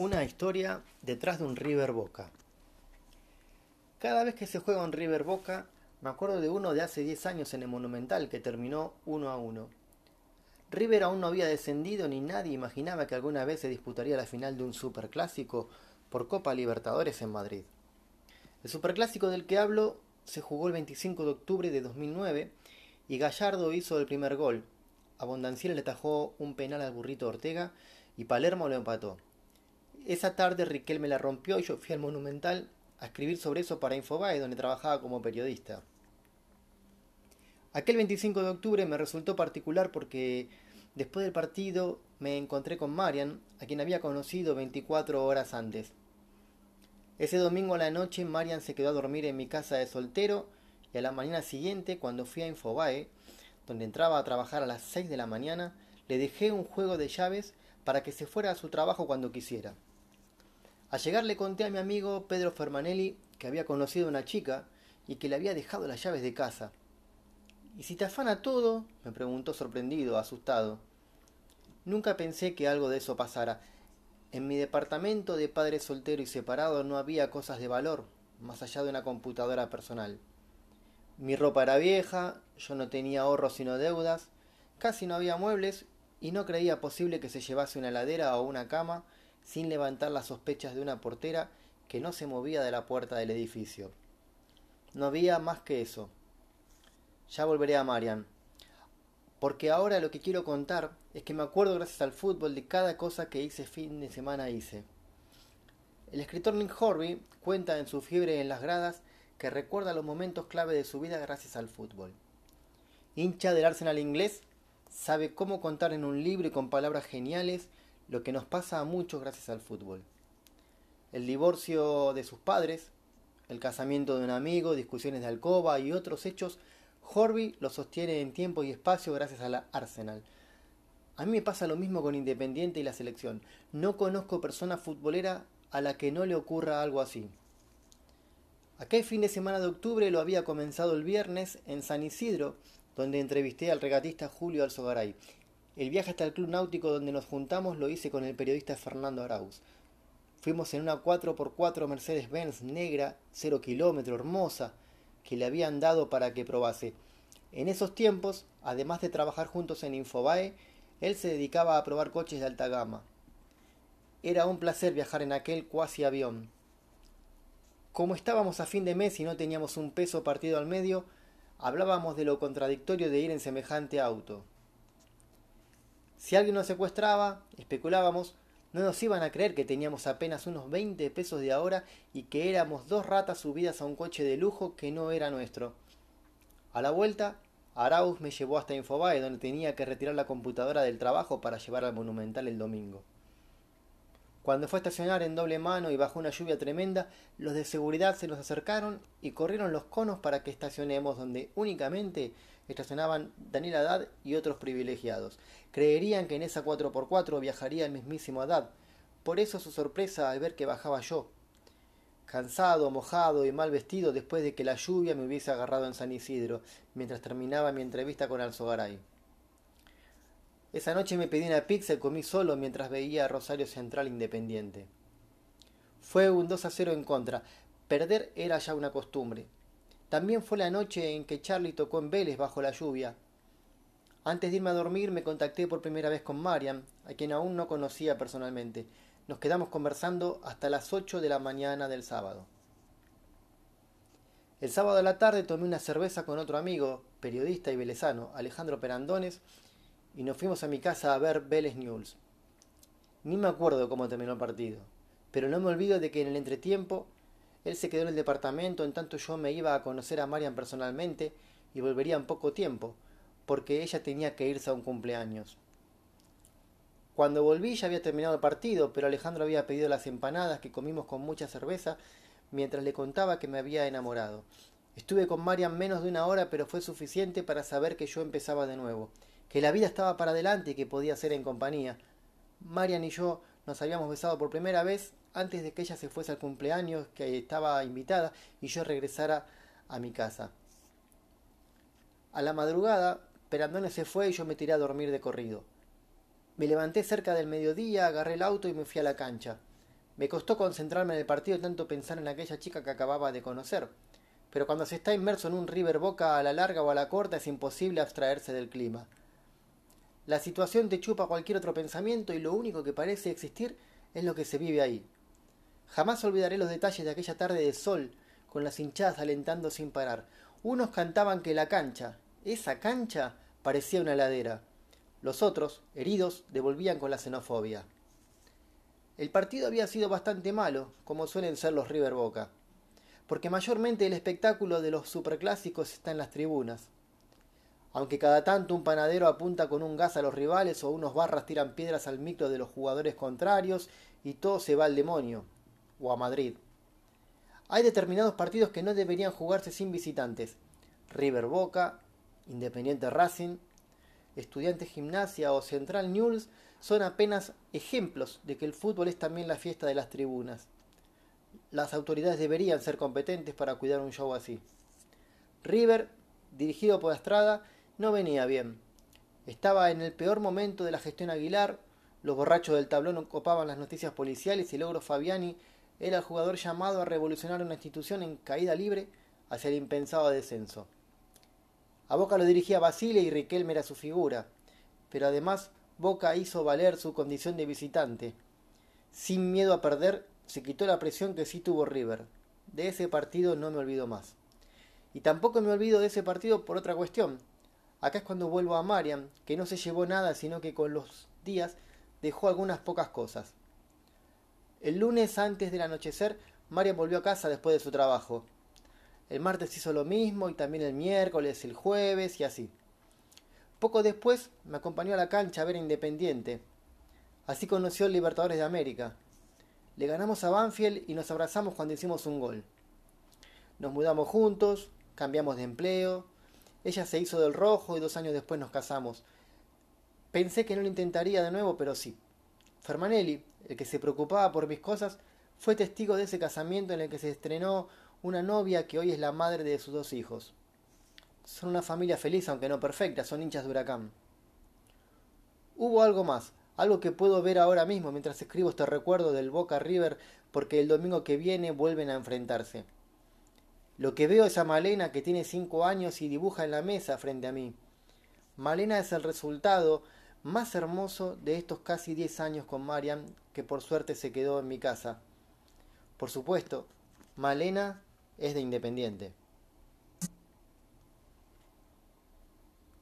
Una historia detrás de un River Boca. Cada vez que se juega un River Boca, me acuerdo de uno de hace 10 años en el Monumental que terminó 1 a 1. River aún no había descendido ni nadie imaginaba que alguna vez se disputaría la final de un superclásico por Copa Libertadores en Madrid. El superclásico del que hablo se jugó el 25 de octubre de 2009 y Gallardo hizo el primer gol. Abondanciera le tajó un penal al burrito Ortega y Palermo lo empató. Esa tarde Riquel me la rompió y yo fui al Monumental a escribir sobre eso para Infobae, donde trabajaba como periodista. Aquel 25 de octubre me resultó particular porque después del partido me encontré con Marian, a quien había conocido 24 horas antes. Ese domingo a la noche Marian se quedó a dormir en mi casa de soltero y a la mañana siguiente, cuando fui a Infobae, donde entraba a trabajar a las 6 de la mañana, le dejé un juego de llaves para que se fuera a su trabajo cuando quisiera. Al llegar le conté a mi amigo Pedro Fermanelli que había conocido a una chica y que le había dejado las llaves de casa. ¿Y si te afana todo? me preguntó sorprendido, asustado. Nunca pensé que algo de eso pasara. En mi departamento de padre soltero y separado no había cosas de valor, más allá de una computadora personal. Mi ropa era vieja, yo no tenía ahorros sino deudas, casi no había muebles y no creía posible que se llevase una heladera o una cama sin levantar las sospechas de una portera que no se movía de la puerta del edificio. No había más que eso. Ya volveré a Marian. Porque ahora lo que quiero contar es que me acuerdo gracias al fútbol de cada cosa que hice fin de semana hice. El escritor Nick Horby cuenta en su fiebre en las gradas que recuerda los momentos clave de su vida gracias al fútbol. Hincha del Arsenal inglés, sabe cómo contar en un libro y con palabras geniales lo que nos pasa a muchos gracias al fútbol. El divorcio de sus padres, el casamiento de un amigo, discusiones de alcoba y otros hechos, Horby lo sostiene en tiempo y espacio gracias a la Arsenal. A mí me pasa lo mismo con Independiente y la selección. No conozco persona futbolera a la que no le ocurra algo así. Aquel fin de semana de octubre lo había comenzado el viernes en San Isidro, donde entrevisté al regatista Julio Alzogaray, el viaje hasta el club náutico donde nos juntamos lo hice con el periodista Fernando Arauz. Fuimos en una 4x4 Mercedes-Benz negra, 0 kilómetro, hermosa, que le habían dado para que probase. En esos tiempos, además de trabajar juntos en Infobae, él se dedicaba a probar coches de alta gama. Era un placer viajar en aquel cuasi avión. Como estábamos a fin de mes y no teníamos un peso partido al medio, hablábamos de lo contradictorio de ir en semejante auto. Si alguien nos secuestraba, especulábamos, no nos iban a creer que teníamos apenas unos 20 pesos de ahora y que éramos dos ratas subidas a un coche de lujo que no era nuestro. A la vuelta, Arauz me llevó hasta Infobae, donde tenía que retirar la computadora del trabajo para llevar al Monumental el domingo. Cuando fue a estacionar en doble mano y bajo una lluvia tremenda, los de seguridad se nos acercaron y corrieron los conos para que estacionemos donde únicamente estacionaban Daniel Haddad y otros privilegiados. Creerían que en esa 4x4 viajaría el mismísimo Haddad. Por eso su sorpresa al ver que bajaba yo. Cansado, mojado y mal vestido después de que la lluvia me hubiese agarrado en San Isidro, mientras terminaba mi entrevista con Alzogaray. Esa noche me pedí una pizza y comí solo mientras veía a Rosario Central Independiente. Fue un 2 a 0 en contra. Perder era ya una costumbre. También fue la noche en que Charlie tocó en Vélez bajo la lluvia. Antes de irme a dormir me contacté por primera vez con Marian, a quien aún no conocía personalmente. Nos quedamos conversando hasta las 8 de la mañana del sábado. El sábado a la tarde tomé una cerveza con otro amigo, periodista y velezano, Alejandro Perandones, y nos fuimos a mi casa a ver Vélez News. Ni me acuerdo cómo terminó el partido, pero no me olvido de que en el entretiempo él se quedó en el departamento en tanto yo me iba a conocer a Marian personalmente y volvería en poco tiempo, porque ella tenía que irse a un cumpleaños. Cuando volví ya había terminado el partido, pero Alejandro había pedido las empanadas que comimos con mucha cerveza mientras le contaba que me había enamorado. Estuve con Marian menos de una hora, pero fue suficiente para saber que yo empezaba de nuevo, que la vida estaba para adelante y que podía ser en compañía. Marian y yo nos habíamos besado por primera vez antes de que ella se fuese al cumpleaños que estaba invitada y yo regresara a mi casa. A la madrugada, Perandone se fue y yo me tiré a dormir de corrido. Me levanté cerca del mediodía, agarré el auto y me fui a la cancha. Me costó concentrarme en el partido tanto pensar en aquella chica que acababa de conocer. Pero cuando se está inmerso en un River Boca a la larga o a la corta es imposible abstraerse del clima. La situación te chupa cualquier otro pensamiento y lo único que parece existir es lo que se vive ahí. Jamás olvidaré los detalles de aquella tarde de sol, con las hinchadas alentando sin parar. Unos cantaban que la cancha, esa cancha, parecía una ladera. Los otros, heridos, devolvían con la xenofobia. El partido había sido bastante malo, como suelen ser los River Boca, porque mayormente el espectáculo de los superclásicos está en las tribunas. Aunque cada tanto un panadero apunta con un gas a los rivales o unos barras tiran piedras al micro de los jugadores contrarios y todo se va al demonio, o a Madrid. Hay determinados partidos que no deberían jugarse sin visitantes. River Boca, Independiente Racing, Estudiantes Gimnasia o Central News son apenas ejemplos de que el fútbol es también la fiesta de las tribunas. Las autoridades deberían ser competentes para cuidar un show así. River, dirigido por Estrada, no venía bien. Estaba en el peor momento de la gestión Aguilar, los borrachos del tablón ocupaban las noticias policiales y Logro Fabiani era el jugador llamado a revolucionar una institución en caída libre hacia el impensado descenso. A Boca lo dirigía Basile y Riquelme era su figura, pero además Boca hizo valer su condición de visitante. Sin miedo a perder, se quitó la presión que sí tuvo River. De ese partido no me olvido más. Y tampoco me olvido de ese partido por otra cuestión. Acá es cuando vuelvo a Mariam, que no se llevó nada, sino que con los días dejó algunas pocas cosas. El lunes antes del anochecer, Mariam volvió a casa después de su trabajo. El martes hizo lo mismo y también el miércoles, el jueves y así. Poco después me acompañó a la cancha a ver Independiente. Así conoció el Libertadores de América. Le ganamos a Banfield y nos abrazamos cuando hicimos un gol. Nos mudamos juntos, cambiamos de empleo. Ella se hizo del rojo y dos años después nos casamos. Pensé que no lo intentaría de nuevo, pero sí. Fermanelli, el que se preocupaba por mis cosas, fue testigo de ese casamiento en el que se estrenó una novia que hoy es la madre de sus dos hijos. Son una familia feliz, aunque no perfecta, son hinchas de huracán. Hubo algo más, algo que puedo ver ahora mismo mientras escribo este recuerdo del Boca River porque el domingo que viene vuelven a enfrentarse. Lo que veo es a Malena que tiene cinco años y dibuja en la mesa frente a mí. Malena es el resultado más hermoso de estos casi diez años con Marian, que por suerte se quedó en mi casa. Por supuesto, Malena es de Independiente.